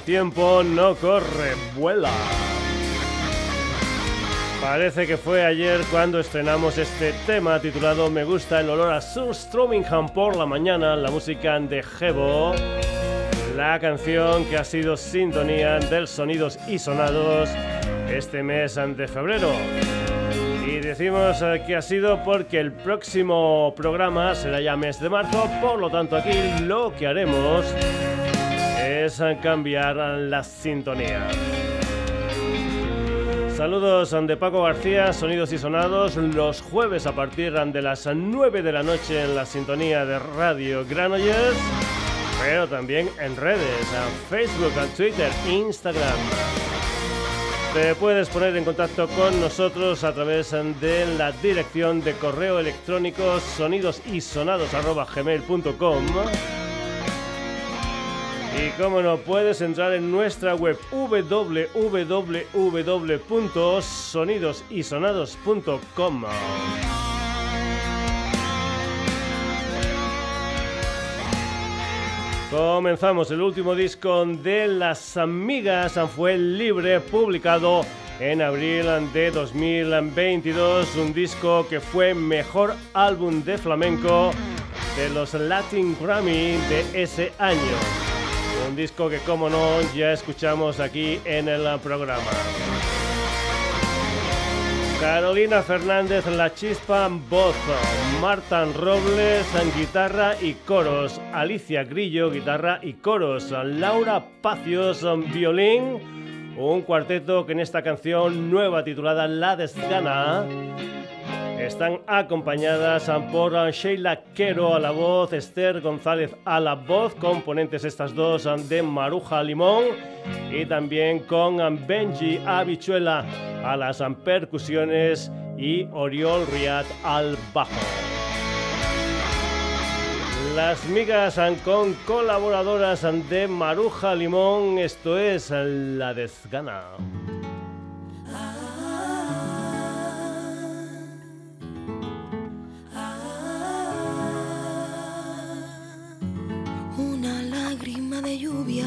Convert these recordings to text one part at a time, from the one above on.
tiempo no corre, vuela. Parece que fue ayer cuando estrenamos este tema titulado Me gusta el olor a Surströmmingen por la mañana, la música de Gebo, la canción que ha sido sintonía del Sonidos y Sonados este mes de febrero. Y decimos eh, que ha sido porque el próximo programa será ya mes de marzo, por lo tanto aquí lo que haremos es cambiar la sintonía. Saludos de Paco García, Sonidos y Sonados, los jueves a partir de las 9 de la noche en la sintonía de Radio Granollers, pero también en redes, Facebook, Twitter, Instagram. Te puedes poner en contacto con nosotros a través de la dirección de correo electrónico sonidosysonados.gmail.com y como no, puedes entrar en nuestra web www.sonidosysonados.com. Comenzamos el último disco de Las Amigas, fue libre, publicado en abril de 2022, un disco que fue mejor álbum de flamenco de los Latin Grammy de ese año. Un disco que, como no, ya escuchamos aquí en el programa. Carolina Fernández La Chispa voz, Marta Robles guitarra y coros, Alicia Grillo guitarra y coros, Laura Pacios violín, un cuarteto que en esta canción nueva titulada La Desgana están acompañadas por Sheila Quero a la voz, Esther González a la voz, componentes estas dos de Maruja Limón y también con Benji Habichuela a las percusiones y Oriol Riad al bajo. Las migas con colaboradoras de Maruja Limón, esto es La Desgana. De lluvia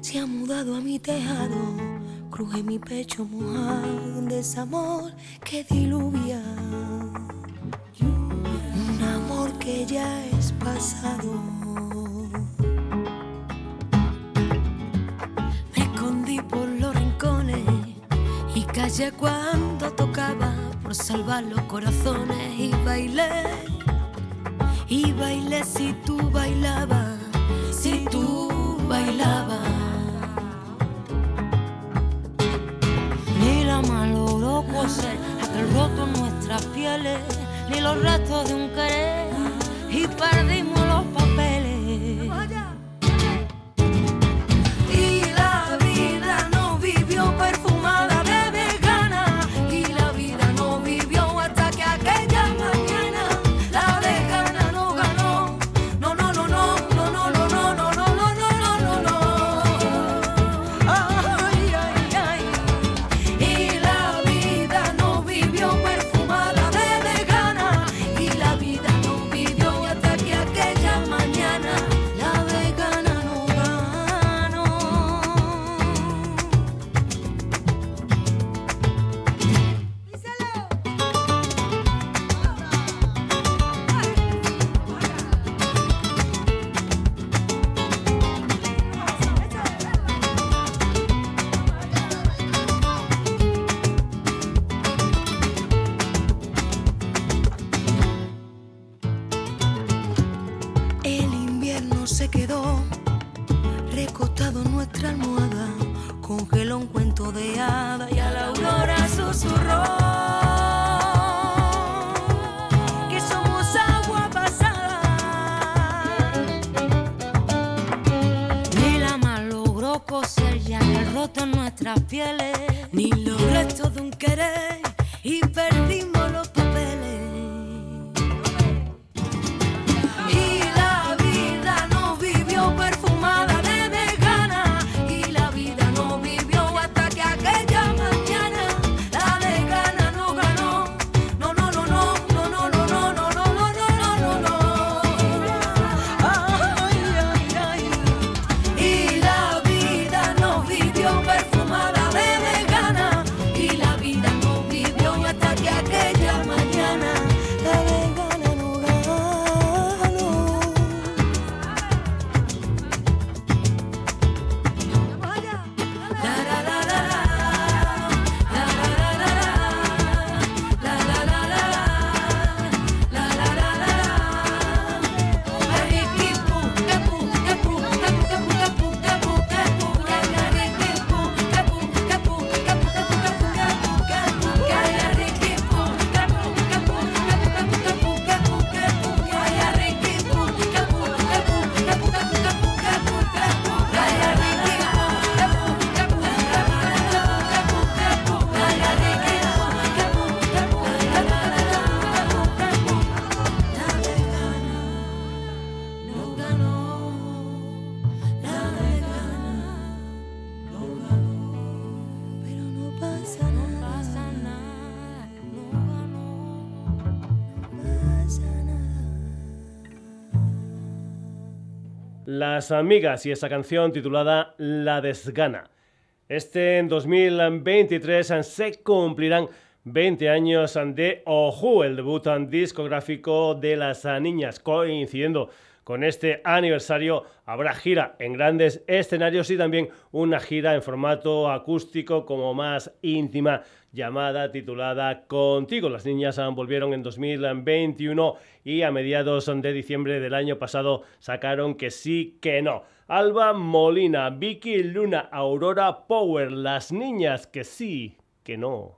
se ha mudado a mi tejado, cruje mi pecho mojado, un desamor que diluvia. Un amor que ya es pasado. Me escondí por los rincones y callé cuando tocaba por salvar los corazones y bailé. Y bailé si tú bailabas si tú bailabas. Ni la malogró coser aquel roto en nuestras pieles, ni los restos de un querer, y perdimos Las Amigas y esa canción titulada La Desgana. Este en 2023 se cumplirán 20 años de Oju, el debut discográfico de las niñas, coincidiendo con este aniversario habrá gira en grandes escenarios y también una gira en formato acústico como más íntima llamada titulada Contigo. Las niñas volvieron en 2021 y a mediados de diciembre del año pasado sacaron que sí, que no. Alba Molina, Vicky Luna, Aurora Power, las niñas que sí, que no.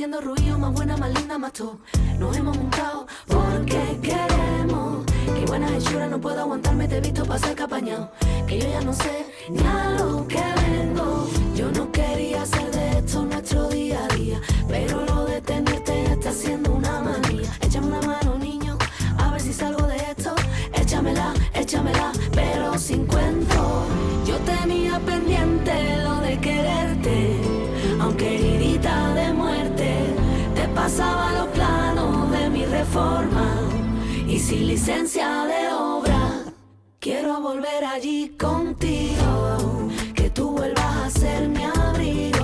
Haciendo ruido, más buena, más linda, más tú. Nos hemos montado porque queremos. Qué buena hechura, no puedo aguantarme, te he visto pasar capañado. Que yo ya no sé ni a lo que vengo. Yo no quería hacer de esto nuestro día a día, pero lo de tenerte está siendo una manía. Échame una mano, niño, a ver si salgo de esto. Échamela, échamela, pero sin cuento. Yo tenía pendiente pasaba los planos de mi reforma y sin licencia de obra. Quiero volver allí contigo, que tú vuelvas a ser mi abrigo.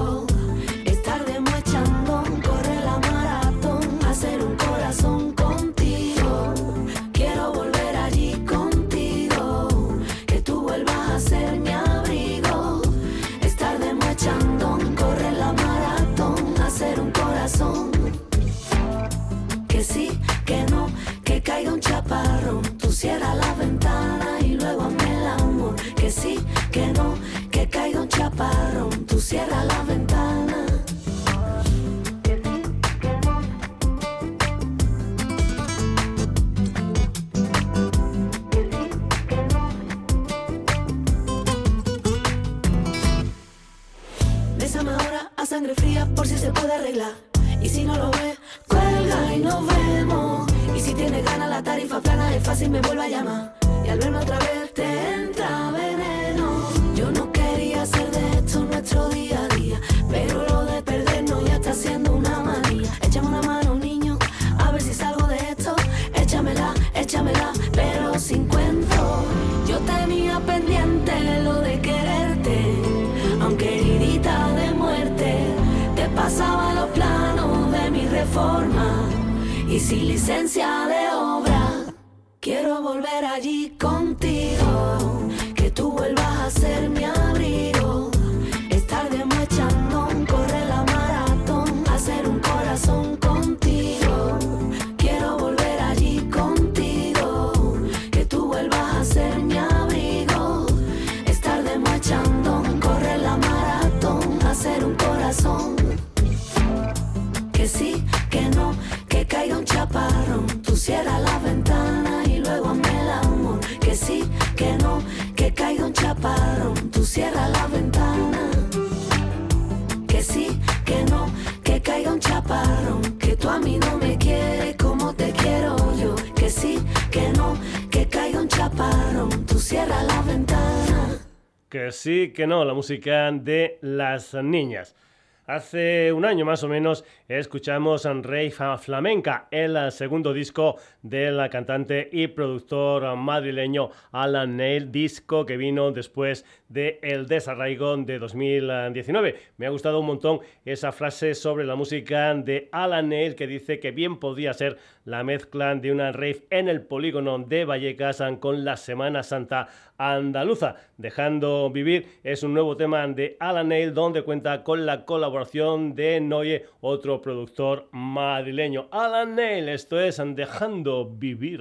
Sí, que no, la música de las niñas. Hace un año más o menos escuchamos Rey Flamenca, el segundo disco del cantante y productor madrileño Alan Neil, disco que vino después de El Desarraigo de 2019. Me ha gustado un montón esa frase sobre la música de Alan Neil que dice que bien podría ser la mezcla de una rave en el polígono de Vallecas con la Semana Santa andaluza. Dejando vivir es un nuevo tema de Alan Neil donde cuenta con la colaboración de Noye, otro productor madrileño. Alan Neil, esto es Dejando vivir.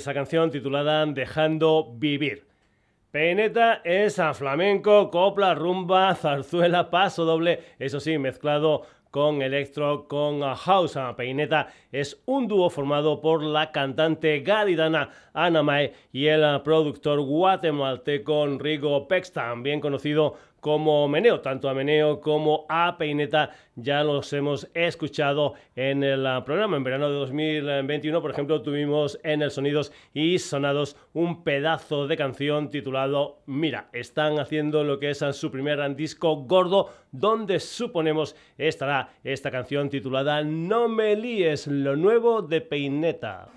Esa canción titulada Dejando Vivir. Peineta es a flamenco, copla, rumba, zarzuela, paso doble, eso sí, mezclado con electro, con house. Peineta es un dúo formado por la cantante gaditana Ana Mae y el productor guatemalteco Rigo Pex, también conocido como Meneo. Tanto a Meneo como a Peineta ya los hemos escuchado en el programa. En verano de 2021, por ejemplo, tuvimos en el Sonidos y Sonados un pedazo de canción titulado Mira, están haciendo lo que es su primer disco gordo, donde suponemos estará esta canción titulada No me líes, lo nuevo de Peineta.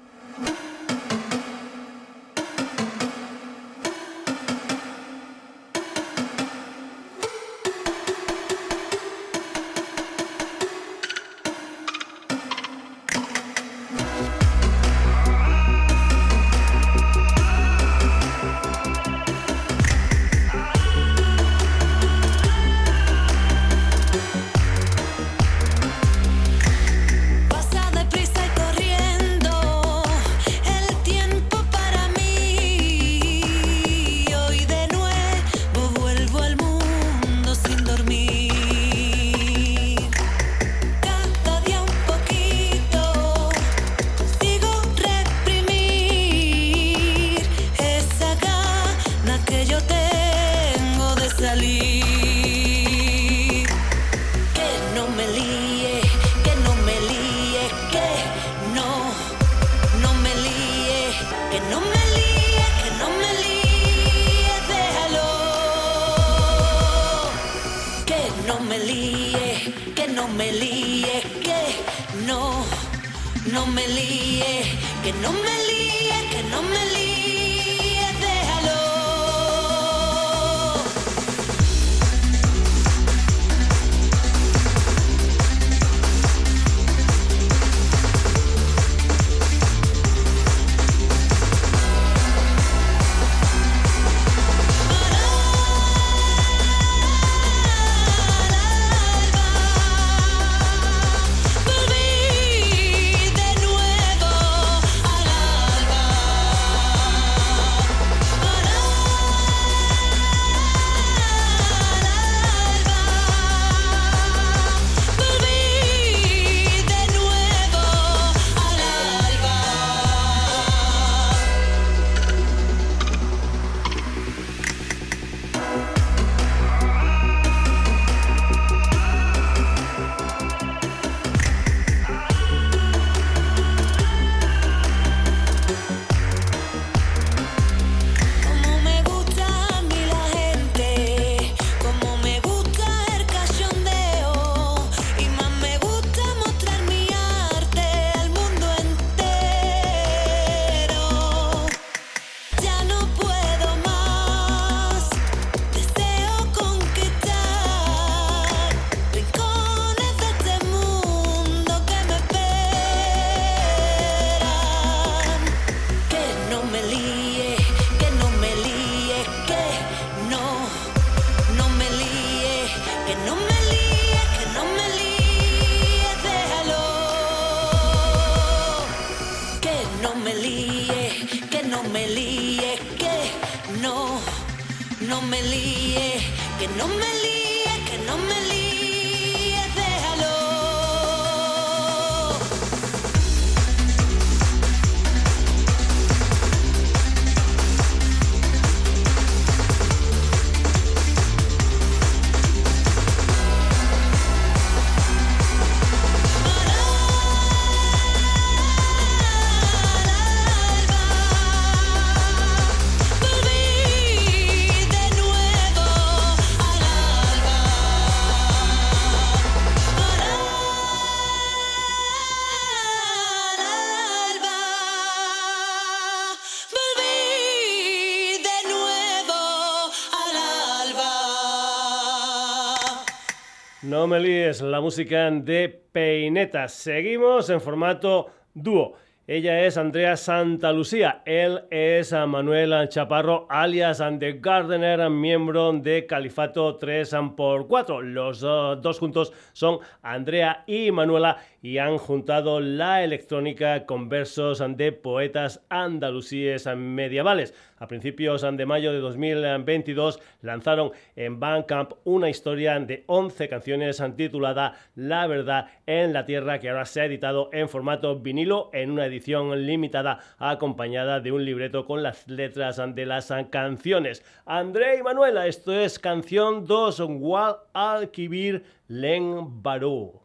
Es la música de Peineta. Seguimos en formato dúo. Ella es Andrea Santa Lucía, él es Manuel Chaparro, alias The Gardener, miembro de Califato 3x4. Los dos juntos son Andrea y Manuela y han juntado la electrónica con versos de poetas andalusíes medievales. A principios de mayo de 2022 lanzaron en Bandcamp una historia de 11 canciones titulada La verdad en la tierra que ahora se ha editado en formato vinilo en una edición limitada acompañada de un libreto con las letras de las canciones. André y Manuela, esto es canción 2, Wal Al-Kibir Len Barú.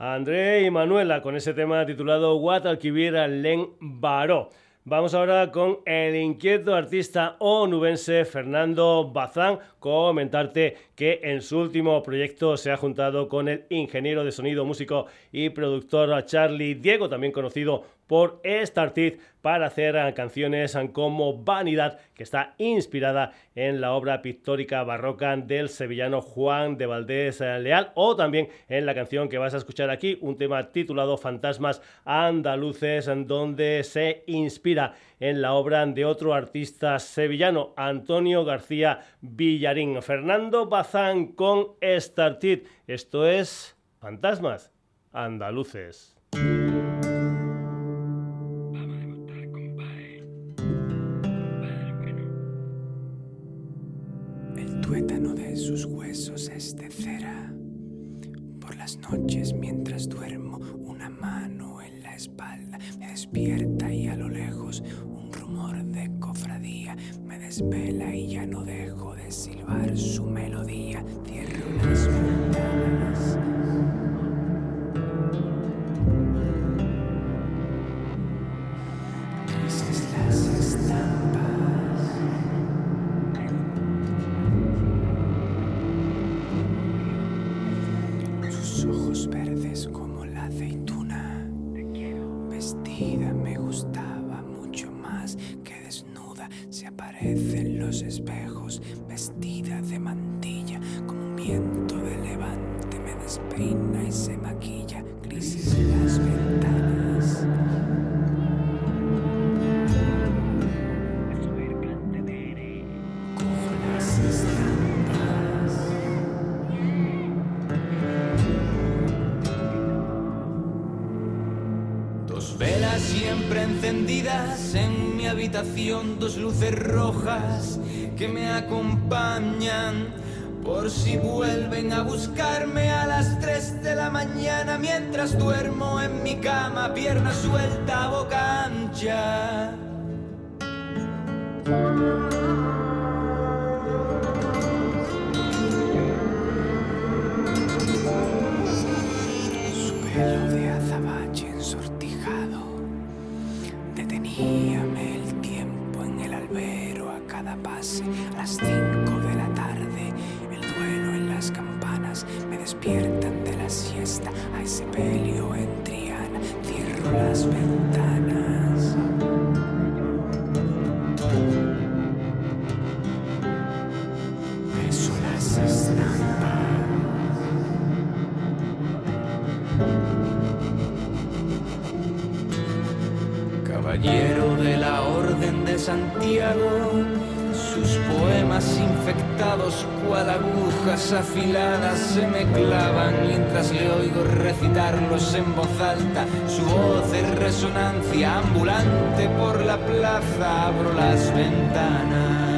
André y Manuela con ese tema titulado What Alquivir Len Baró. Vamos ahora con el inquieto artista onubense Fernando Bazán. Comentarte que en su último proyecto se ha juntado con el ingeniero de sonido, músico y productor Charlie Diego, también conocido por Startit para hacer canciones como Vanidad, que está inspirada en la obra pictórica barroca del sevillano Juan de Valdés Leal, o también en la canción que vas a escuchar aquí, un tema titulado Fantasmas Andaluces, en donde se inspira en la obra de otro artista sevillano, Antonio García Villarín. Fernando Bazán con Startit. Esto es Fantasmas Andaluces. despiertan de la siesta. A ese pelio en Triana, cierro las ventanas. Beso las estampas. Caballero de la Orden de Santiago, sus poemas infectados afiladas se me clavan mientras le oigo recitarlos en voz alta. Su voz es resonancia ambulante por la plaza, abro las ventanas.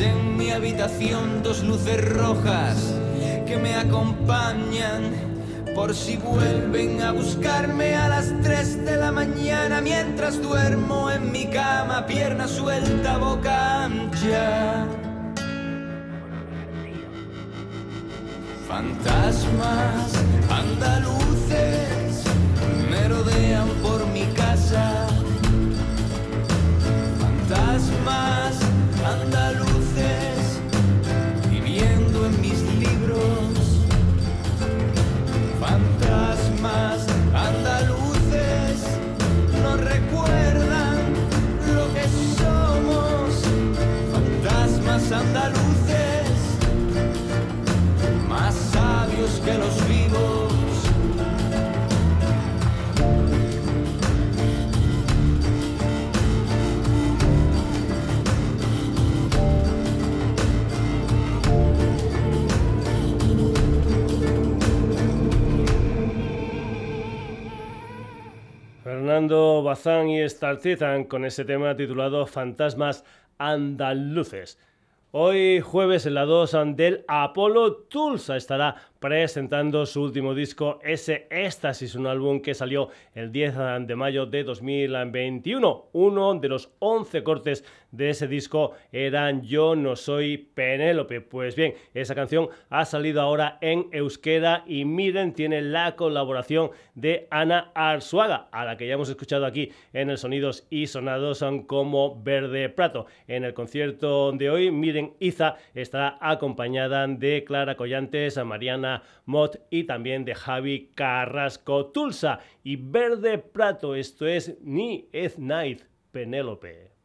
En mi habitación, dos luces rojas que me acompañan por si vuelven a buscarme a las 3 de la mañana mientras duermo en mi cama, pierna suelta, boca ancha. Fantasmas andaluces Fernando Bazán y Startizan con ese tema titulado Fantasmas Andaluces. Hoy jueves en la 2 del Apolo Tulsa estará presentando su último disco, ese Éxtasis, un álbum que salió el 10 de mayo de 2021. Uno de los 11 cortes de ese disco eran Yo no soy Penélope. Pues bien, esa canción ha salido ahora en euskera y miren, tiene la colaboración de Ana Arzuaga, a la que ya hemos escuchado aquí en el Sonidos y Sonados como Verde Prato. En el concierto de hoy, miren, Iza estará acompañada de Clara Collantes, Mariana Mott y también de Javi Carrasco Tulsa. Y Verde Prato, esto es Ni Es Night Penélope.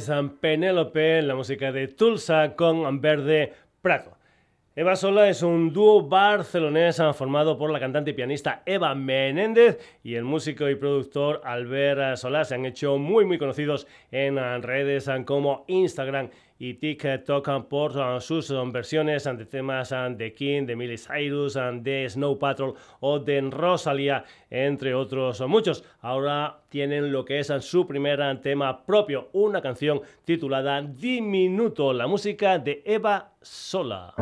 San Penélope, la música de Tulsa con Verde Prato. Eva Sola es un dúo barcelonés formado por la cantante y pianista Eva Menéndez y el músico y productor Albert Solá. Se han hecho muy muy conocidos en redes como Instagram y TikTok por sus versiones de temas de King, de Miley Cyrus, de Snow Patrol o de Rosalia, entre otros muchos. Ahora tienen lo que es su primer tema propio, una canción titulada Diminuto, la música de Eva Sola.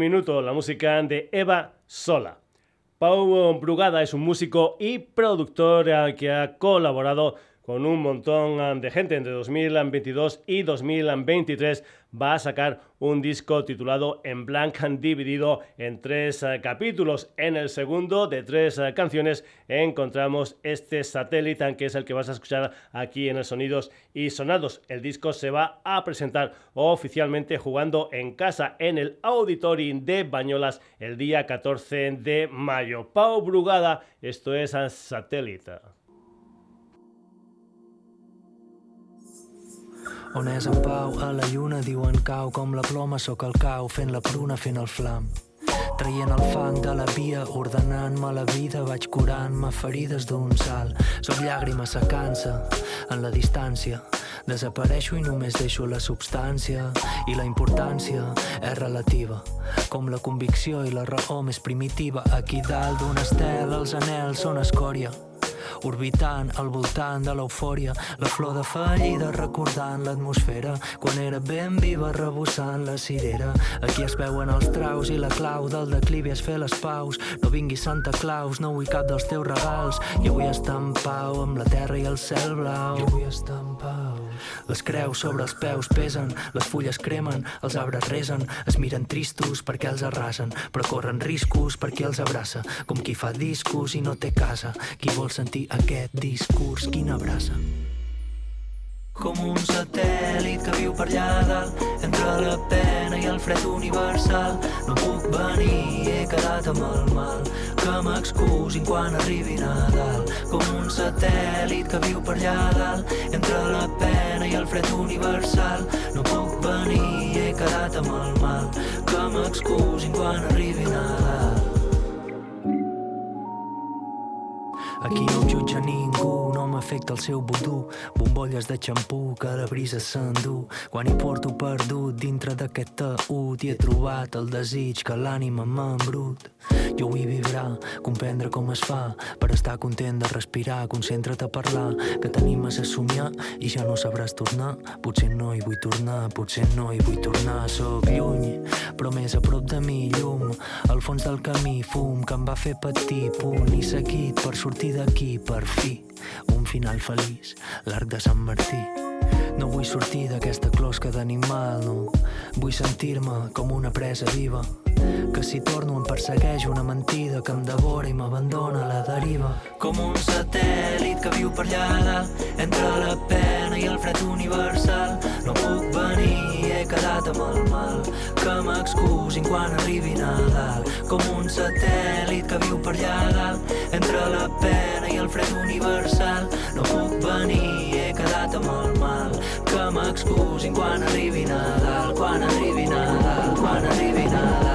Minuto la música de Eva Sola. Pau Brugada es un músico y productor eh, que ha colaborado con un montón eh, de gente entre 2022 y 2023 va a sacar un disco titulado En Blanc dividido en tres eh, capítulos. En el segundo de tres eh, canciones encontramos este satélite que es el que vas a escuchar aquí en el Sonidos y Sonados. El disco se va a presentar oficialmente jugando en casa en el Auditorium de Bañolas el día 14 de mayo. Pau Brugada, esto es Satélite. On és en pau, a la lluna diuen cau, com la ploma sóc el cau, fent la pruna, fent el flam. Traient el fang de la via, ordenant-me la vida, vaig curant-me ferides d'un salt. Soc llàgrima secant-se en la distància. Desapareixo i només deixo la substància i la importància és relativa com la convicció i la raó més primitiva aquí dalt d'un estel els anels són escòria orbitant al voltant de l'eufòria, la flor de fallida recordant l'atmosfera, quan era ben viva rebossant la cirera. Aquí es veuen els traus i la clau del declivi és fer les paus. No vingui Santa Claus, no vull cap dels teus regals, i vull estar en pau amb la terra i el cel blau. Jo vull estar en pau. Les creus sobre els peus pesen, les fulles cremen, els arbres resen, es miren tristos perquè els arrasen, però corren riscos perquè els abraça, com qui fa discos i no té casa, qui vol sentir aquest discurs, quina abraça com un satèl·lit que viu per allà dalt entre la pena i el fred universal. No puc venir, he quedat amb el mal que m'excusin quan arribi Nadal. Com un satèl·lit que viu per allà dalt entre la pena i el fred universal. No puc venir, he quedat amb el mal que m'excusin quan arribi Nadal Aquí no em jutja ningú, no m'afecta el seu vudú. Bombolles de xampú que la brisa s'endú. Quan hi porto perdut dintre d'aquest taüt i he trobat el desig que l'ànima m'embrut. Jo vull vibrar, comprendre com es fa per estar content de respirar. Concentra't a parlar, que t'animes a somiar i ja no sabràs tornar. Potser no hi vull tornar, potser no hi vull tornar. Soc lluny, però més a prop de mi llum. Al fons del camí fum que em va fer patir, punt i seguit per sortir d'aquí per fi un final feliç, l'arc de Sant Martí. No vull sortir d'aquesta closca d'animal, no. Vull sentir-me com una presa viva, que si torno em persegueix una mentida que em devora i m'abandona a la deriva. Com un satèl·lit que viu per allà dalt, entre la pena i el fred universal. No puc venir, he quedat amb el mal, que m'excusin quan arribi Nadal. Com un satèl·lit que viu per allà dalt, entre la pena fred universal. No puc venir, he quedat amb el mal, que m'excusin quan arribi Nadal, quan arribi Nadal, quan arribi Nadal.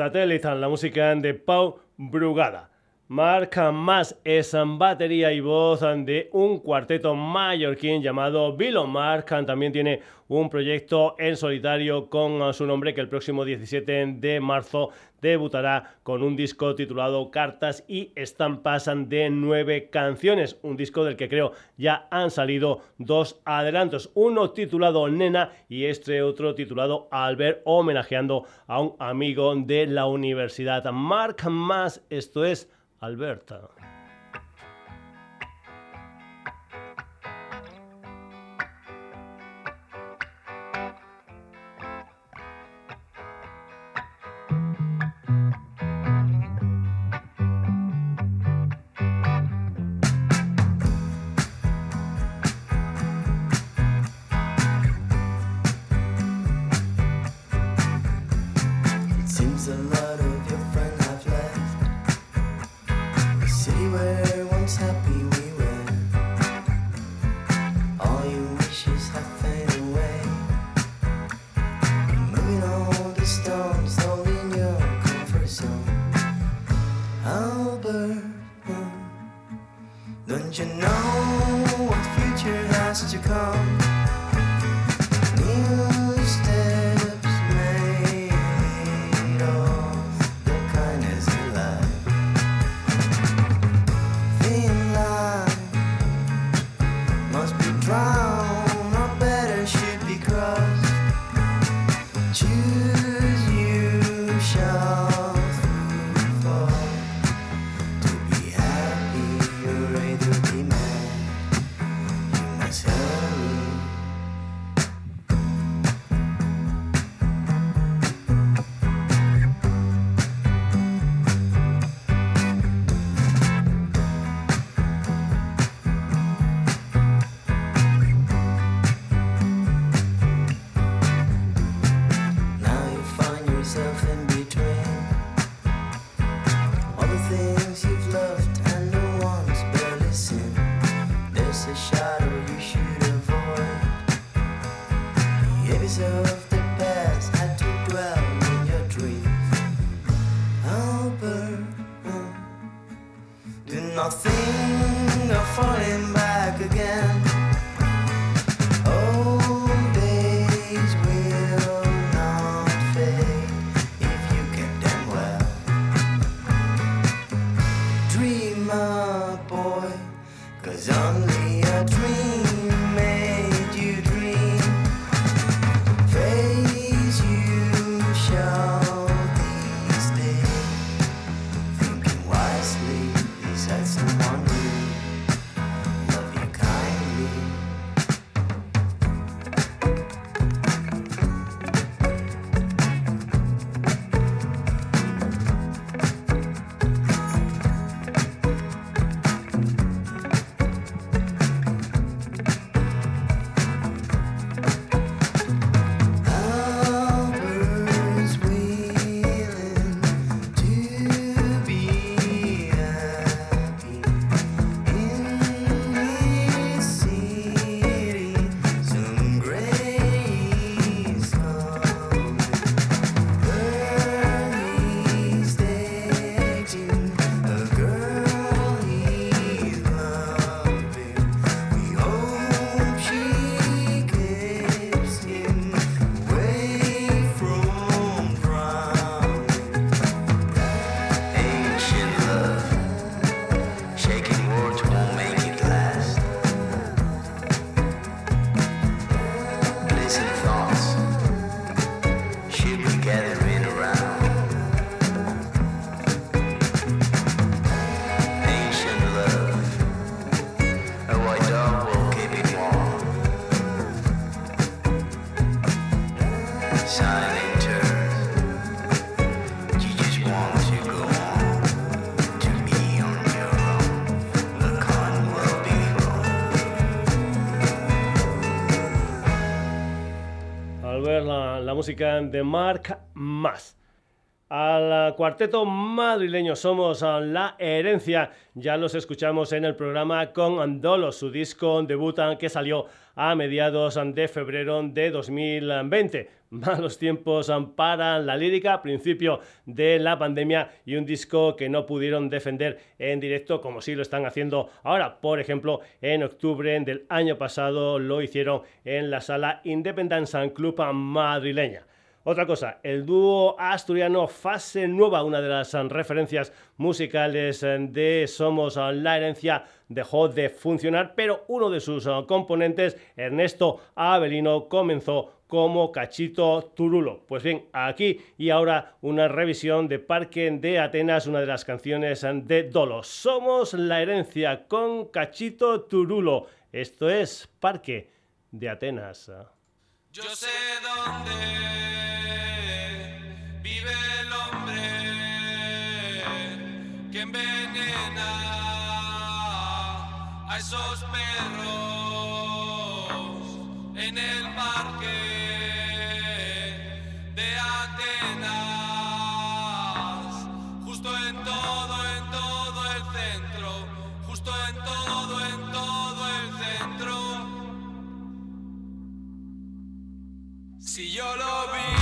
Satellite, la música de Pau Brugada. Mark Más es batería y voz de un cuarteto mallorquín llamado Bilon Mark. También tiene un proyecto en solitario con su nombre que el próximo 17 de marzo debutará con un disco titulado Cartas y Estampas de nueve canciones. Un disco del que creo ya han salido dos adelantos. Uno titulado Nena y este otro titulado Albert, homenajeando a un amigo de la universidad. Mark Más, esto es Alberta. she's nothing. Música de Mark Mas. al cuarteto madrileño Somos la Herencia. Ya los escuchamos en el programa con Andolo, su disco debutan que salió a mediados de febrero de 2020. Malos tiempos para la lírica, principio de la pandemia y un disco que no pudieron defender en directo como sí lo están haciendo ahora. Por ejemplo, en octubre del año pasado lo hicieron en la sala Independence Club madrileña. Otra cosa, el dúo asturiano Fase Nueva, una de las referencias musicales de Somos la Herencia, dejó de funcionar, pero uno de sus componentes, Ernesto Avelino, comenzó como Cachito Turulo. Pues bien, aquí y ahora una revisión de Parque de Atenas, una de las canciones de Dolo. Somos la herencia con Cachito Turulo. Esto es Parque de Atenas. Yo sé dónde vive el hombre que envenena a esos perros en el parque. Si yo lo vi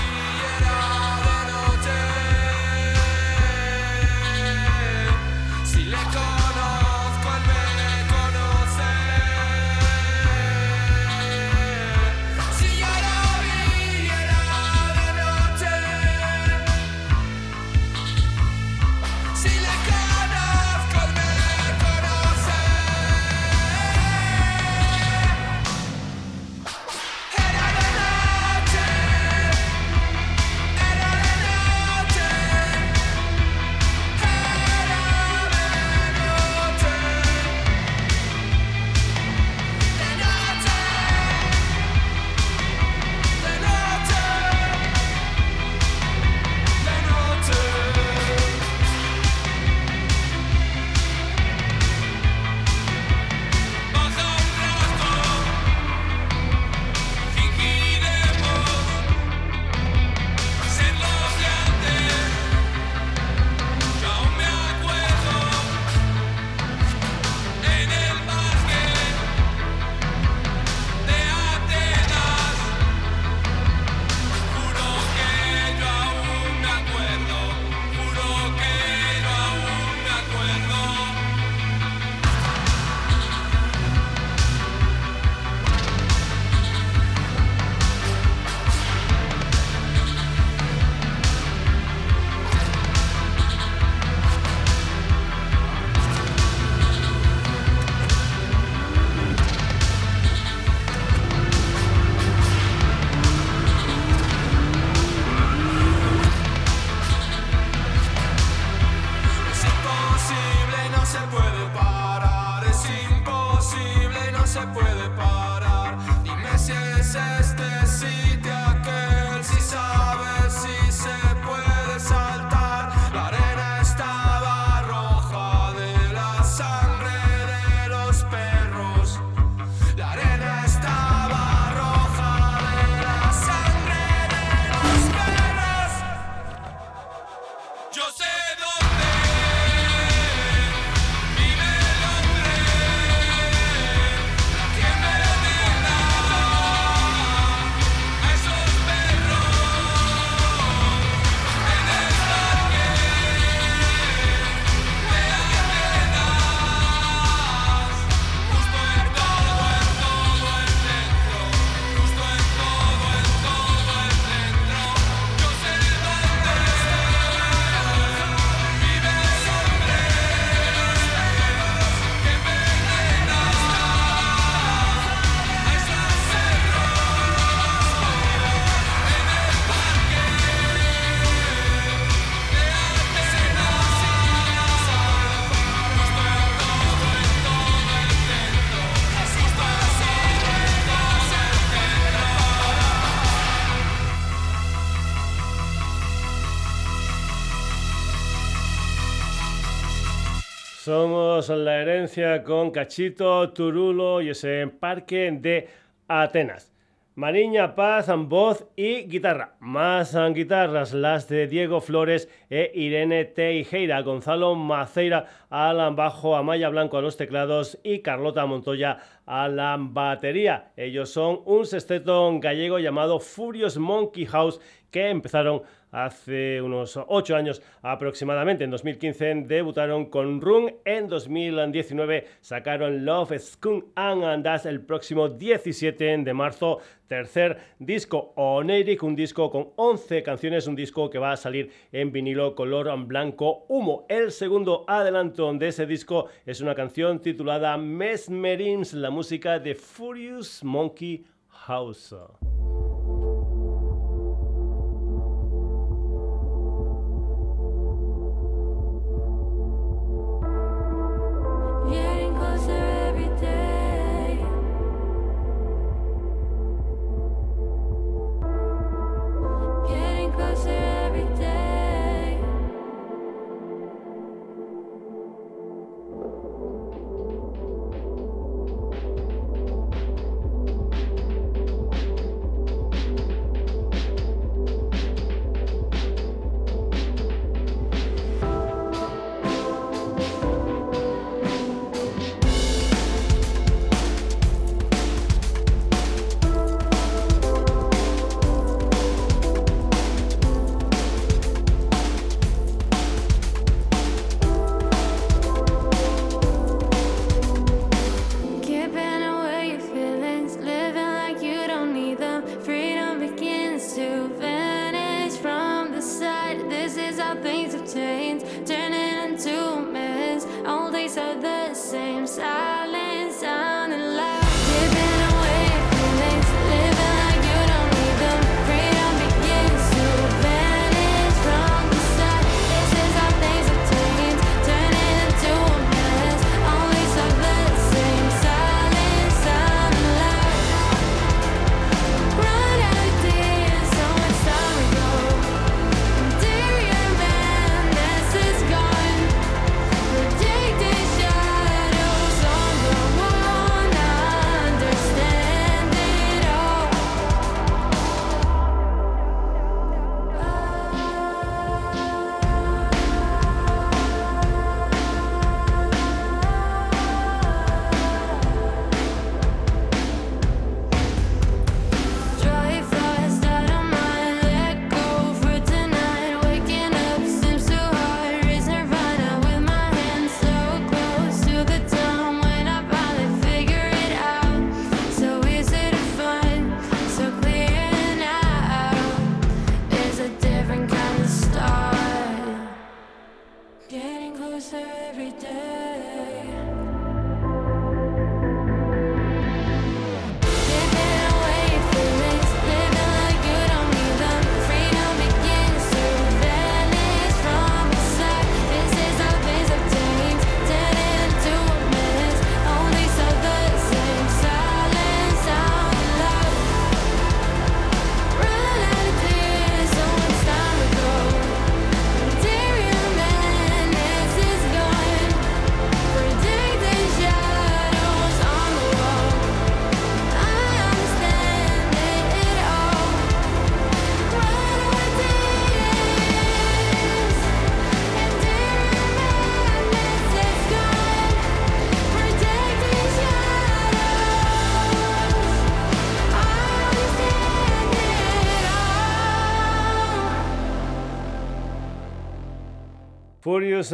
Somos la herencia con Cachito, Turulo y ese parque de Atenas. Mariña Paz, voz y guitarra. Más guitarras, las de Diego Flores e Irene Teijeira, Gonzalo Maceira al bajo, Amaya Blanco a los teclados y Carlota Montoya a la batería. Ellos son un sexteto gallego llamado Furious Monkey House que empezaron hace unos 8 años aproximadamente. En 2015 debutaron con Run, en 2019 sacaron Love Skunk and Das el próximo 17 de marzo. Tercer disco Oneirik, un disco con 11 canciones, un disco que va a salir en vinilo color blanco humo. El segundo adelanto de ese disco es una canción titulada Mesmerims, la música de Furious Monkey House.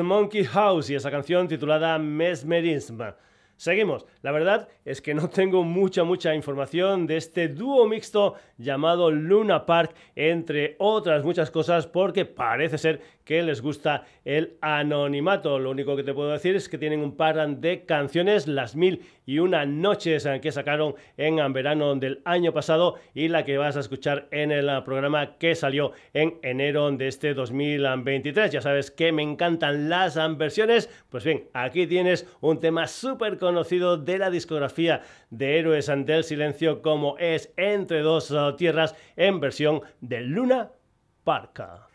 Monkey House y esa canción titulada Mesmerism. Seguimos. La verdad es que no tengo mucha, mucha información de este dúo mixto llamado Luna Park, entre otras muchas cosas, porque parece ser que les gusta el anonimato. Lo único que te puedo decir es que tienen un par de canciones, las mil y una noches que sacaron en verano del año pasado y la que vas a escuchar en el programa que salió en enero de este 2023. Ya sabes que me encantan las versiones. Pues bien, aquí tienes un tema súper conocido de la discografía de Héroes del Silencio como es Entre dos tierras en versión de Luna Parka.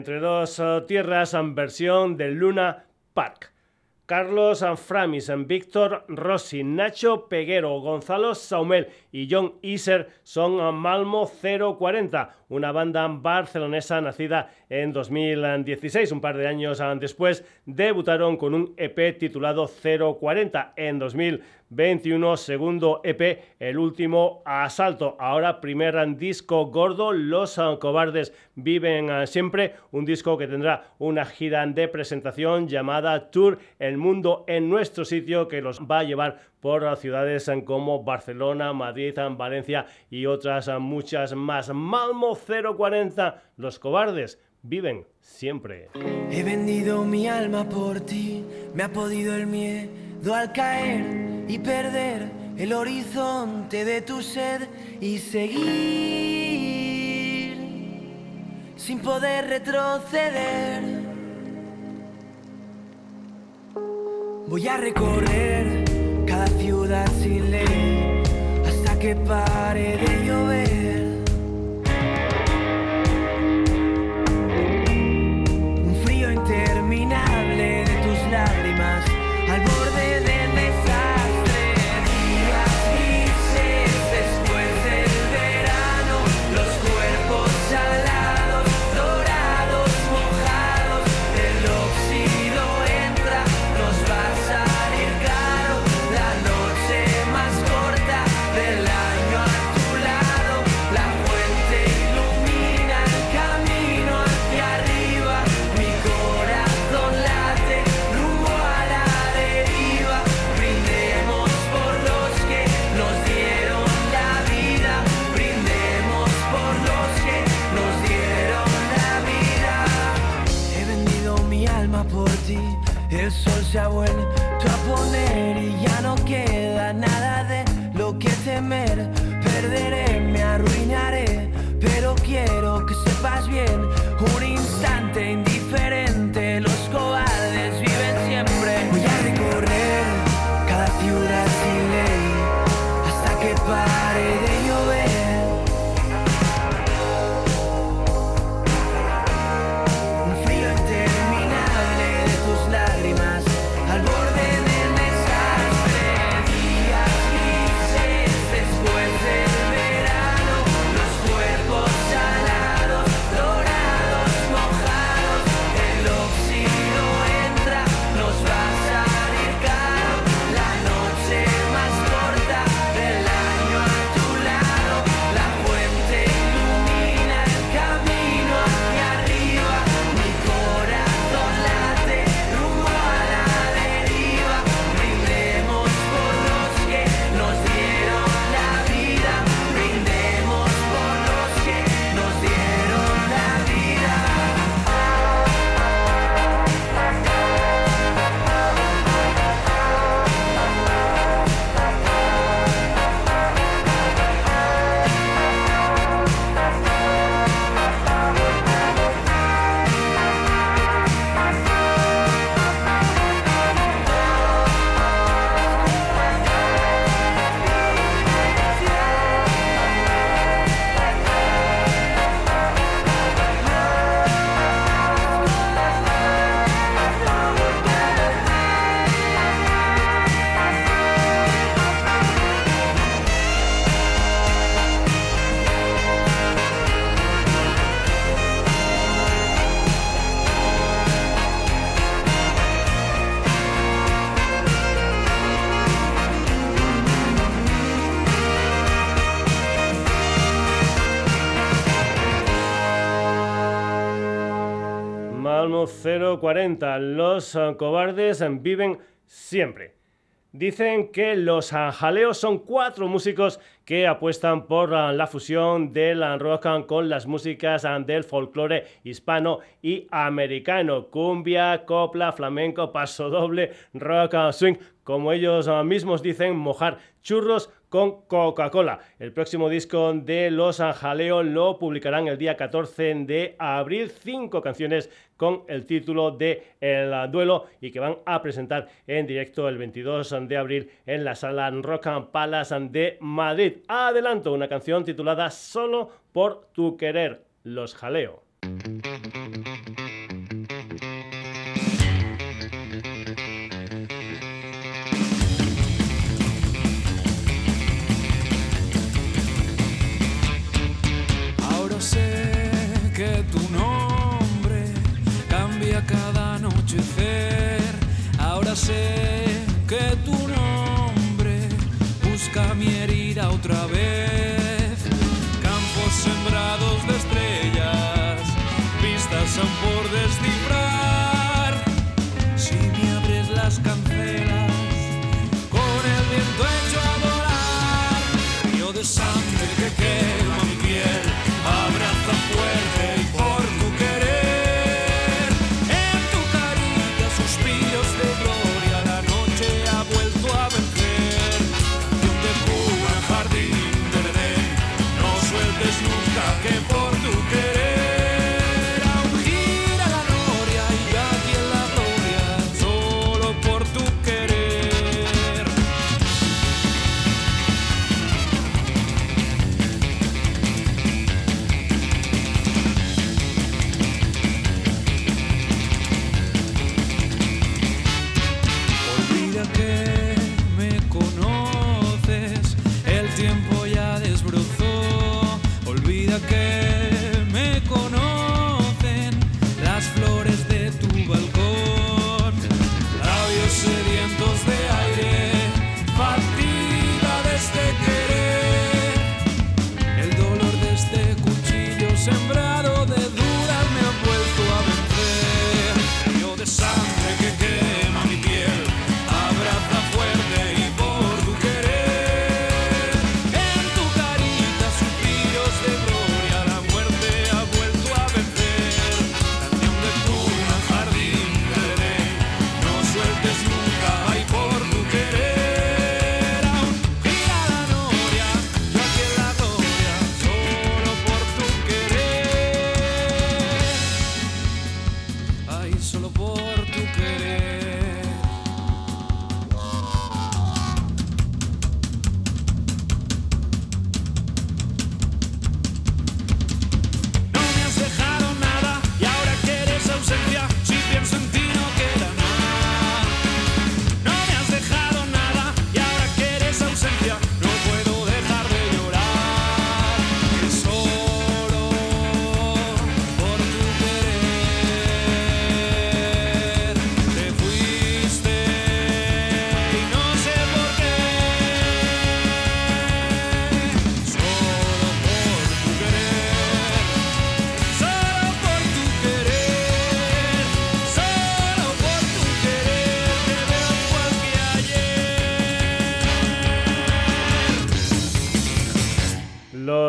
Entre dos tierras en versión de Luna Park. Carlos Framis, Víctor Rossi, Nacho Peguero, Gonzalo Saumel y John Iser son Malmo 040, una banda barcelonesa nacida en 2016. Un par de años después debutaron con un EP titulado 040 en 2021, segundo EP, el último asalto. Ahora primer disco gordo, Los Cobardes viven siempre, un disco que tendrá una gira de presentación llamada Tour El Mundo en nuestro sitio que los va a llevar por ciudades como Barcelona, Madrid, Valencia y otras muchas más. Malmo 040, los cobardes viven siempre. He vendido mi alma por ti, me ha podido el miedo al caer y perder el horizonte de tu sed y seguir sin poder retroceder. Voy a recorrer cada ciudad sin ley hasta que pare de llover. Se ha Los eh, cobardes viven siempre. Dicen que los jaleos son cuatro músicos que apuestan por eh, la fusión del rock con las músicas eh, del folclore hispano y americano. Cumbia, copla, flamenco, paso doble, rock, swing. Como ellos mismos dicen, mojar churros con Coca-Cola. El próximo disco de Los Jaleo lo publicarán el día 14 de abril. Cinco canciones con el título de El Duelo y que van a presentar en directo el 22 de abril en la sala Rock and Palace de Madrid. Adelanto una canción titulada Solo por tu querer, Los Jaleo.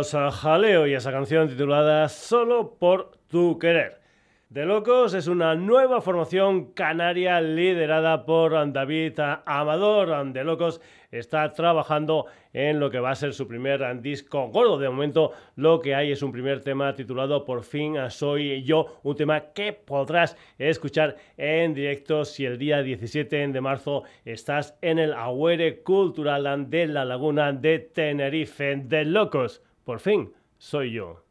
Locos Jaleo y esa canción titulada Solo por tu querer. De Locos es una nueva formación canaria liderada por David Amador. De Locos está trabajando en lo que va a ser su primer disco gordo. De momento lo que hay es un primer tema titulado Por fin soy yo, un tema que podrás escuchar en directo si el día 17 de marzo estás en el Agüere Cultural de la Laguna de Tenerife. De Locos, por fin soy yo.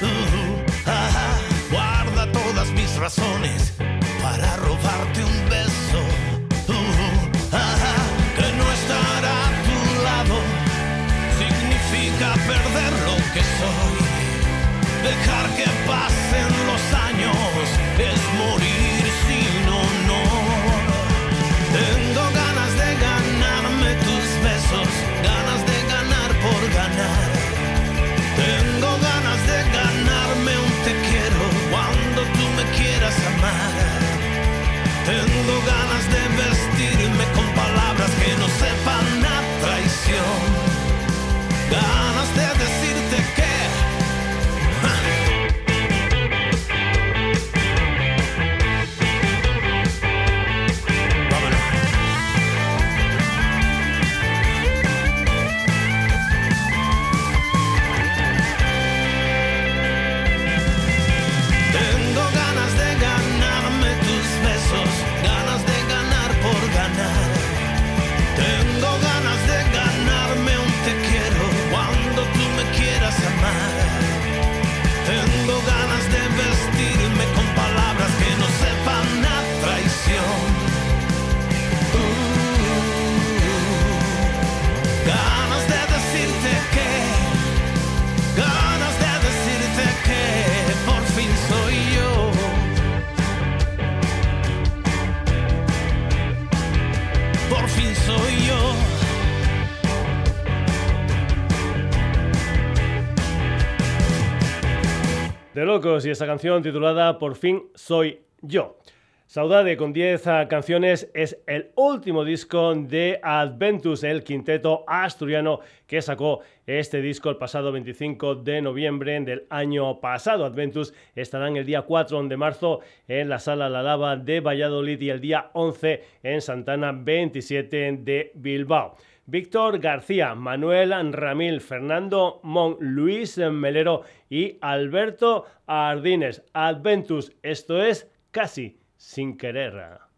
Uh-huh. Guarda todas mis razones para robarte un beso. Uh-huh. Que no estar a tu lado significa perder lo que soy. Dejar que pasen los años. quieras amar. Tengo ganas de besar. Y esa canción titulada Por fin soy yo. Saudade con 10 canciones es el último disco de Adventus, el quinteto asturiano que sacó este disco el pasado 25 de noviembre del año pasado. Adventus estarán el día 4 de marzo en la Sala La Lava de Valladolid y el día 11 en Santana 27 de Bilbao. Víctor García, Manuel Ramil, Fernando Mon, Luis Melero y Alberto Ardines. Adventus, esto es casi sin querer.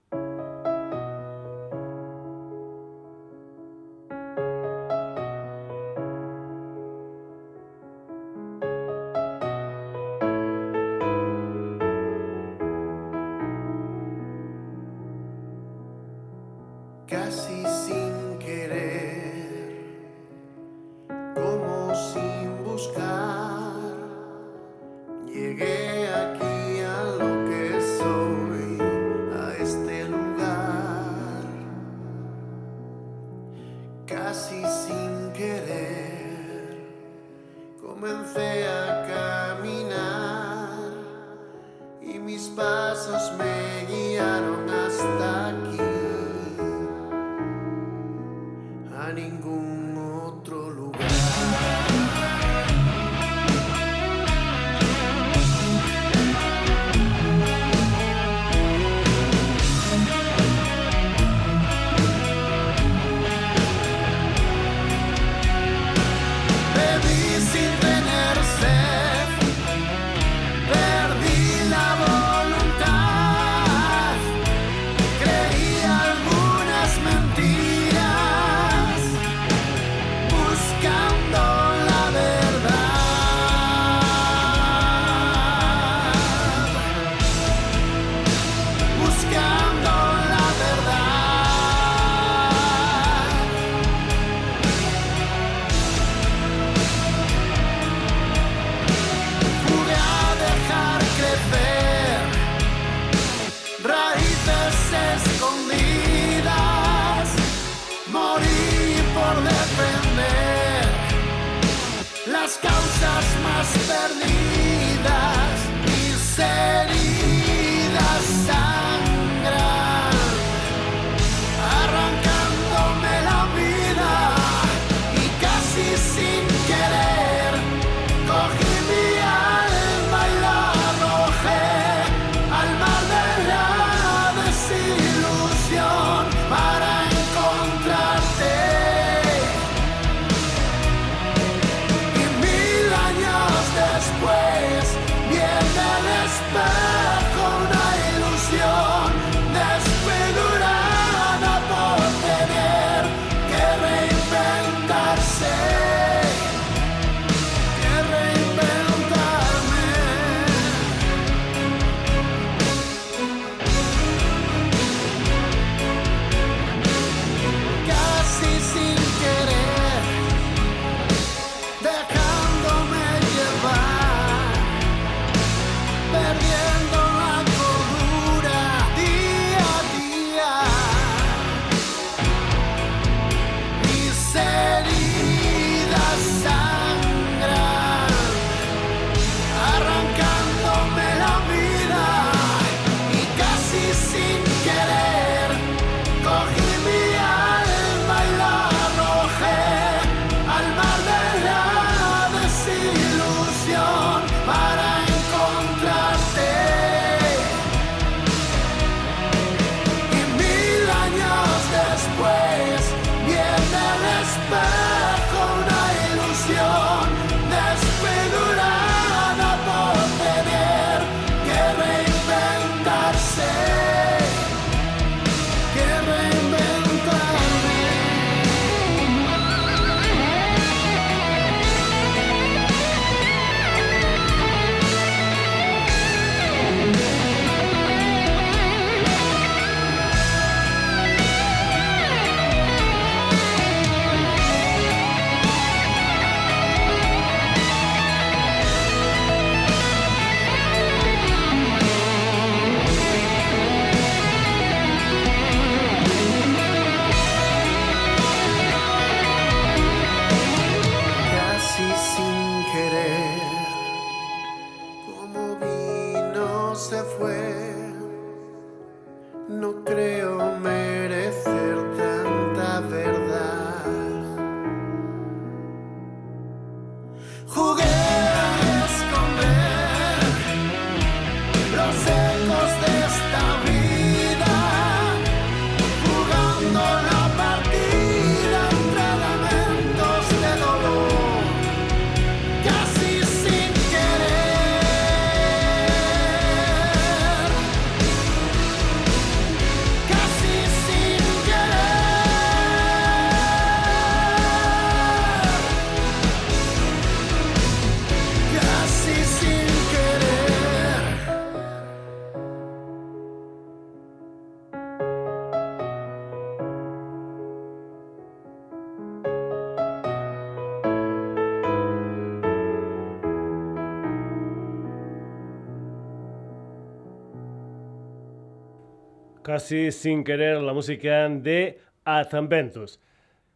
Casi sin querer la música de Adventus.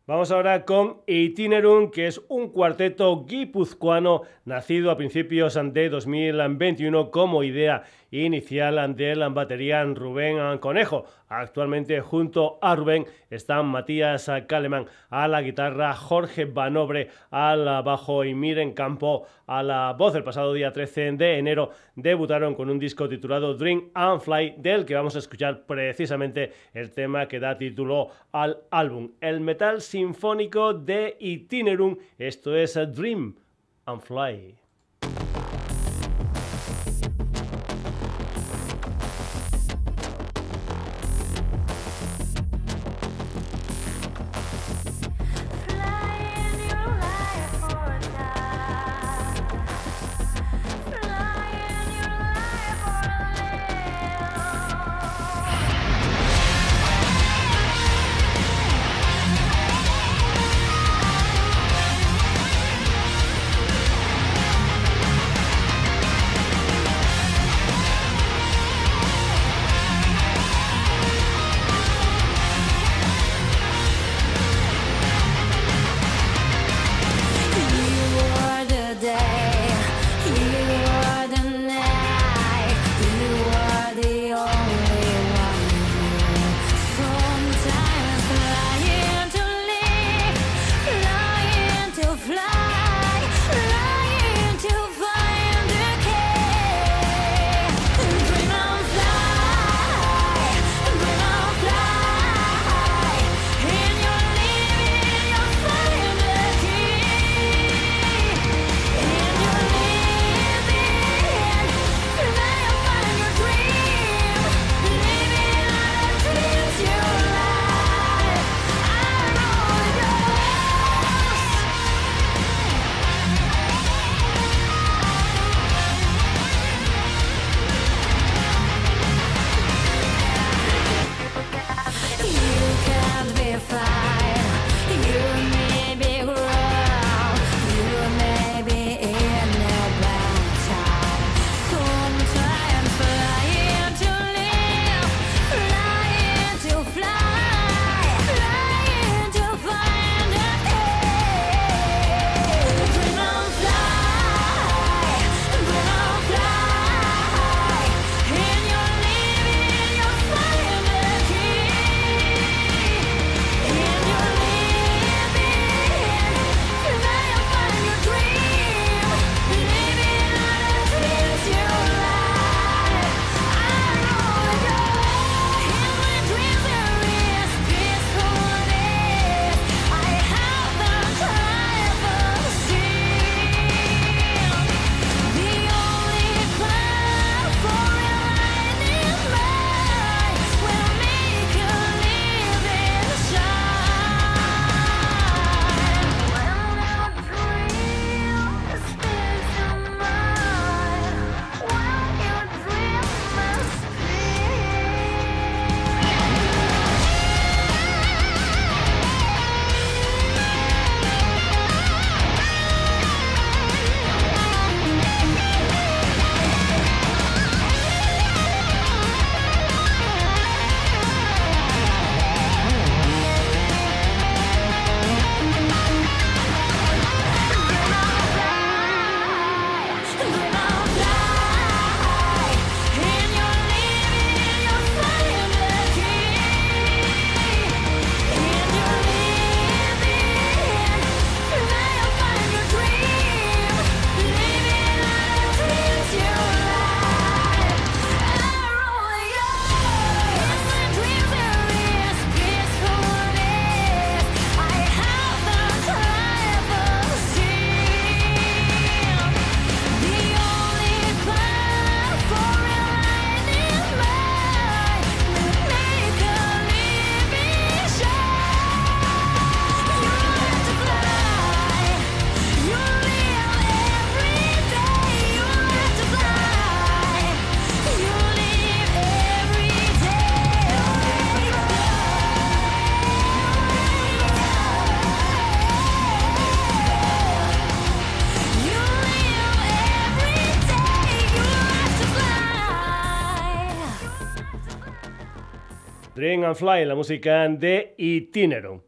Vamos ahora con Itinerum, que es un cuarteto guipuzcoano nacido a principios de 2021 como idea inicial de la batería Rubén Conejo. Actualmente junto a Rubén están Matías Kaleman a la guitarra, Jorge Banobre al bajo y Miren Campo a la voz. El pasado día 13 de enero debutaron con un disco titulado Dream and Fly, del que vamos a escuchar precisamente el tema que da título al álbum. El metal sinfónico de Itinerum, esto es Dream and Fly. Fly, la música de Itinero.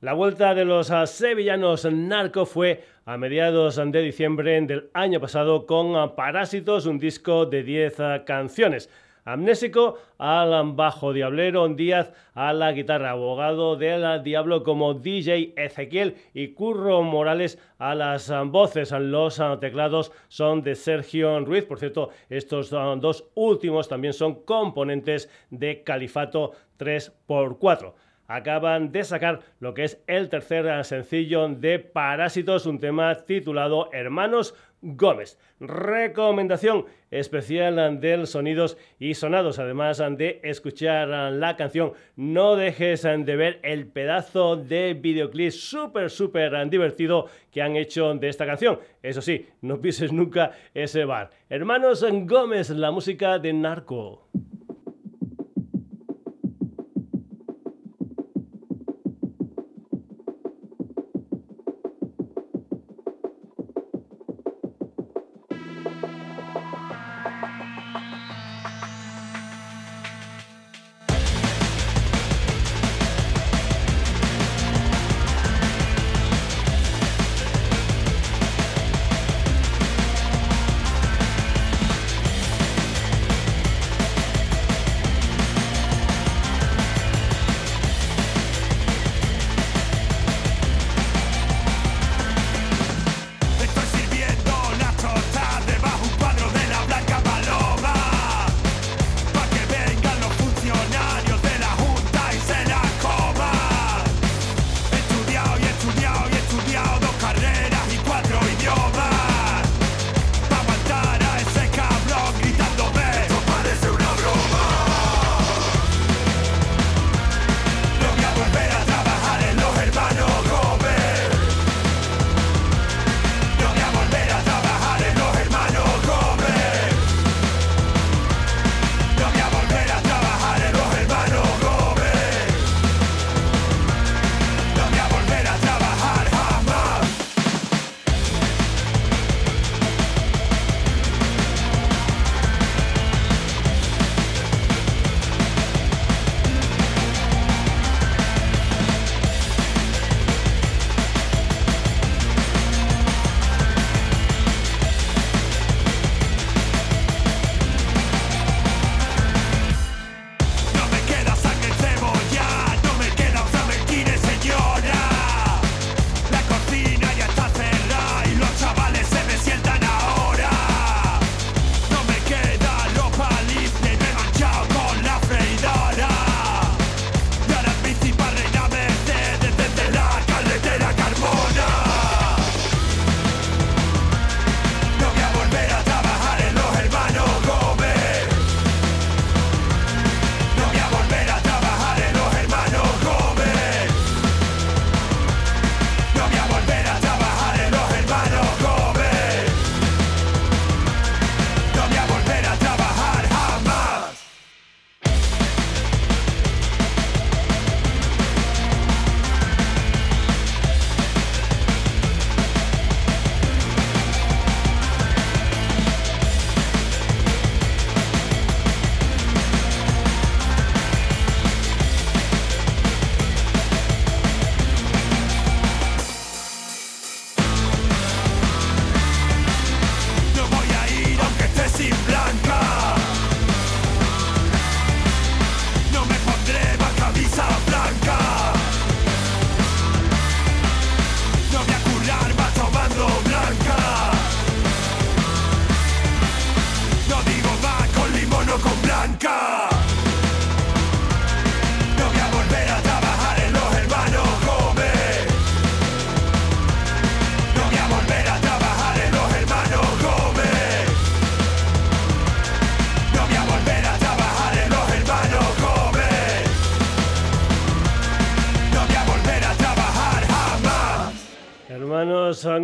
La vuelta de los sevillanos narco fue a mediados de diciembre del año pasado con Parásitos, un disco de 10 canciones. Amnésico al bajo diablero Díaz a la guitarra, abogado del diablo como DJ Ezequiel y Curro Morales a las voces. Los teclados son de Sergio Ruiz. Por cierto, estos dos últimos también son componentes de Califato 3x4 acaban de sacar lo que es el tercer sencillo de Parásitos, un tema titulado Hermanos Gómez. Recomendación especial del Sonidos y Sonados. Además de escuchar la canción, no dejes de ver el pedazo de videoclip súper, súper divertido que han hecho de esta canción. Eso sí, no pises nunca ese bar. Hermanos Gómez, la música de Narco.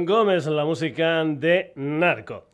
Gómez, la música de Narco.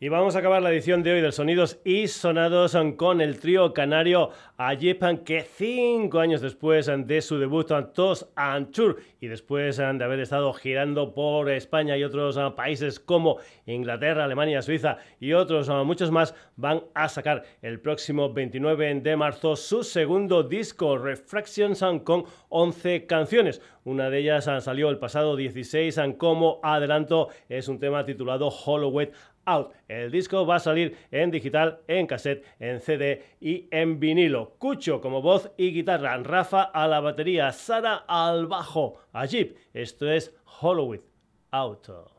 Y vamos a acabar la edición de hoy del Sonidos y Sonados con el trío canario Ayepan, que cinco años después de su debut Tos Anchur y después de haber estado girando por España y otros países como Inglaterra, Alemania, Suiza y otros muchos más, van a sacar el próximo 29 de marzo su segundo disco, Refractions, con 11 canciones. Una de ellas salió el pasado 16 como adelanto, es un tema titulado Holloway Out. El disco va a salir en digital, en cassette, en CD y en vinilo. Cucho como voz y guitarra, Rafa a la batería, Sara al bajo, a Jeep. Esto es Holloway Out.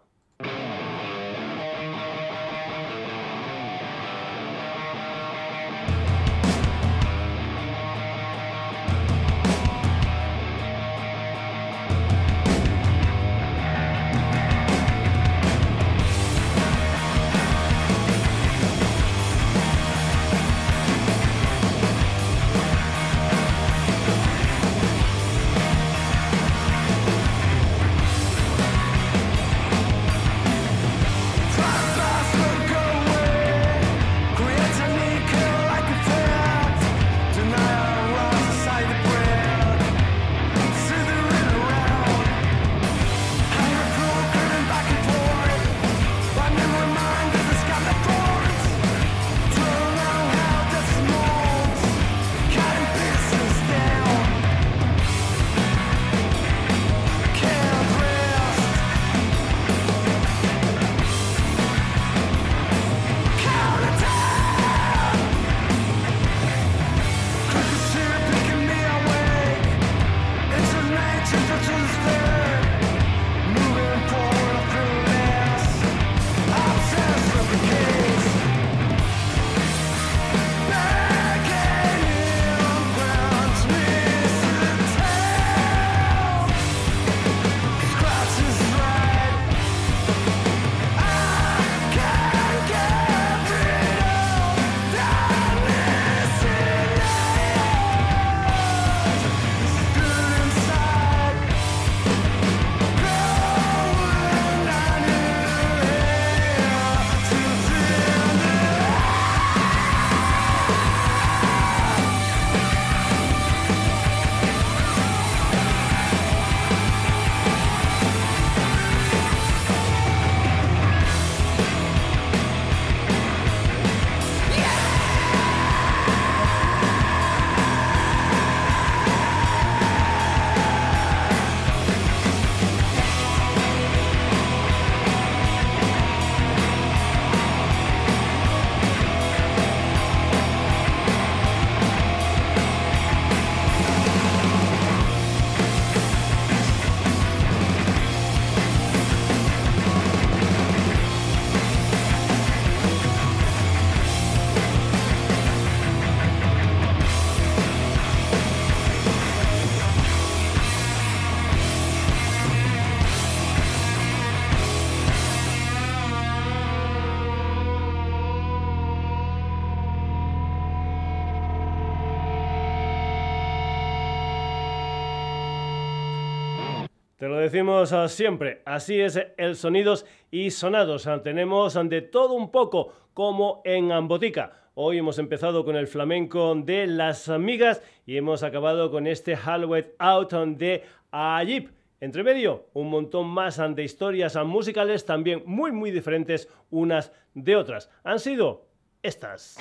Decimos ah, siempre, así es el sonidos y sonados. Ah, tenemos de todo un poco como en Ambotica. Hoy hemos empezado con el flamenco de las amigas y hemos acabado con este Halloween Out de Ayip. Entre medio, un montón más de historias musicales también muy muy diferentes unas de otras. Han sido estas.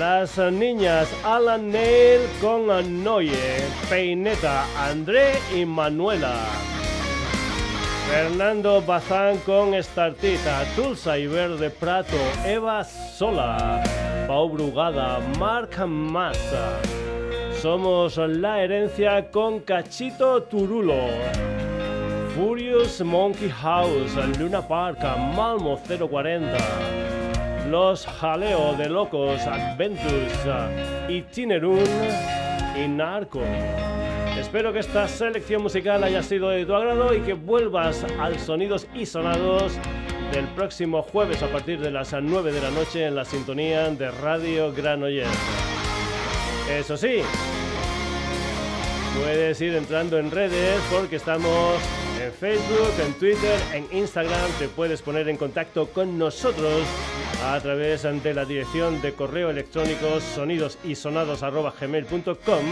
Las niñas Alan Neil con Noye, Peineta, André y Manuela. Fernando Bazán con Startita, Tulsa y Verde Prato, Eva Sola, Pau Brugada, Marc Massa. Somos la herencia con Cachito Turulo. Furious Monkey House, Luna Park, Malmo 040 los Jaleo de Locos Adventures Itinerun y Narco. Espero que esta selección musical haya sido de tu agrado y que vuelvas al Sonidos y Sonados del próximo jueves a partir de las 9 de la noche en la sintonía de Radio Granollers. Eso sí, Puedes ir entrando en redes porque estamos en Facebook, en Twitter, en Instagram. Te puedes poner en contacto con nosotros a través de la dirección de correo electrónico sonidosisonados.gmail.com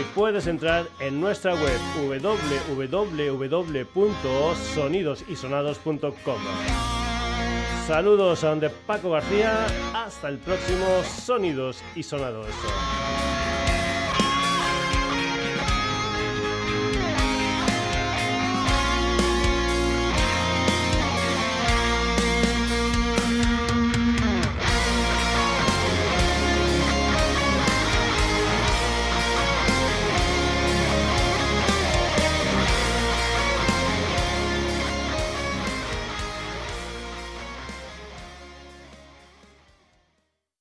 y puedes entrar en nuestra web www.sonidosisonados.com. Saludos de Paco García, hasta el próximo Sonidos y Sonados.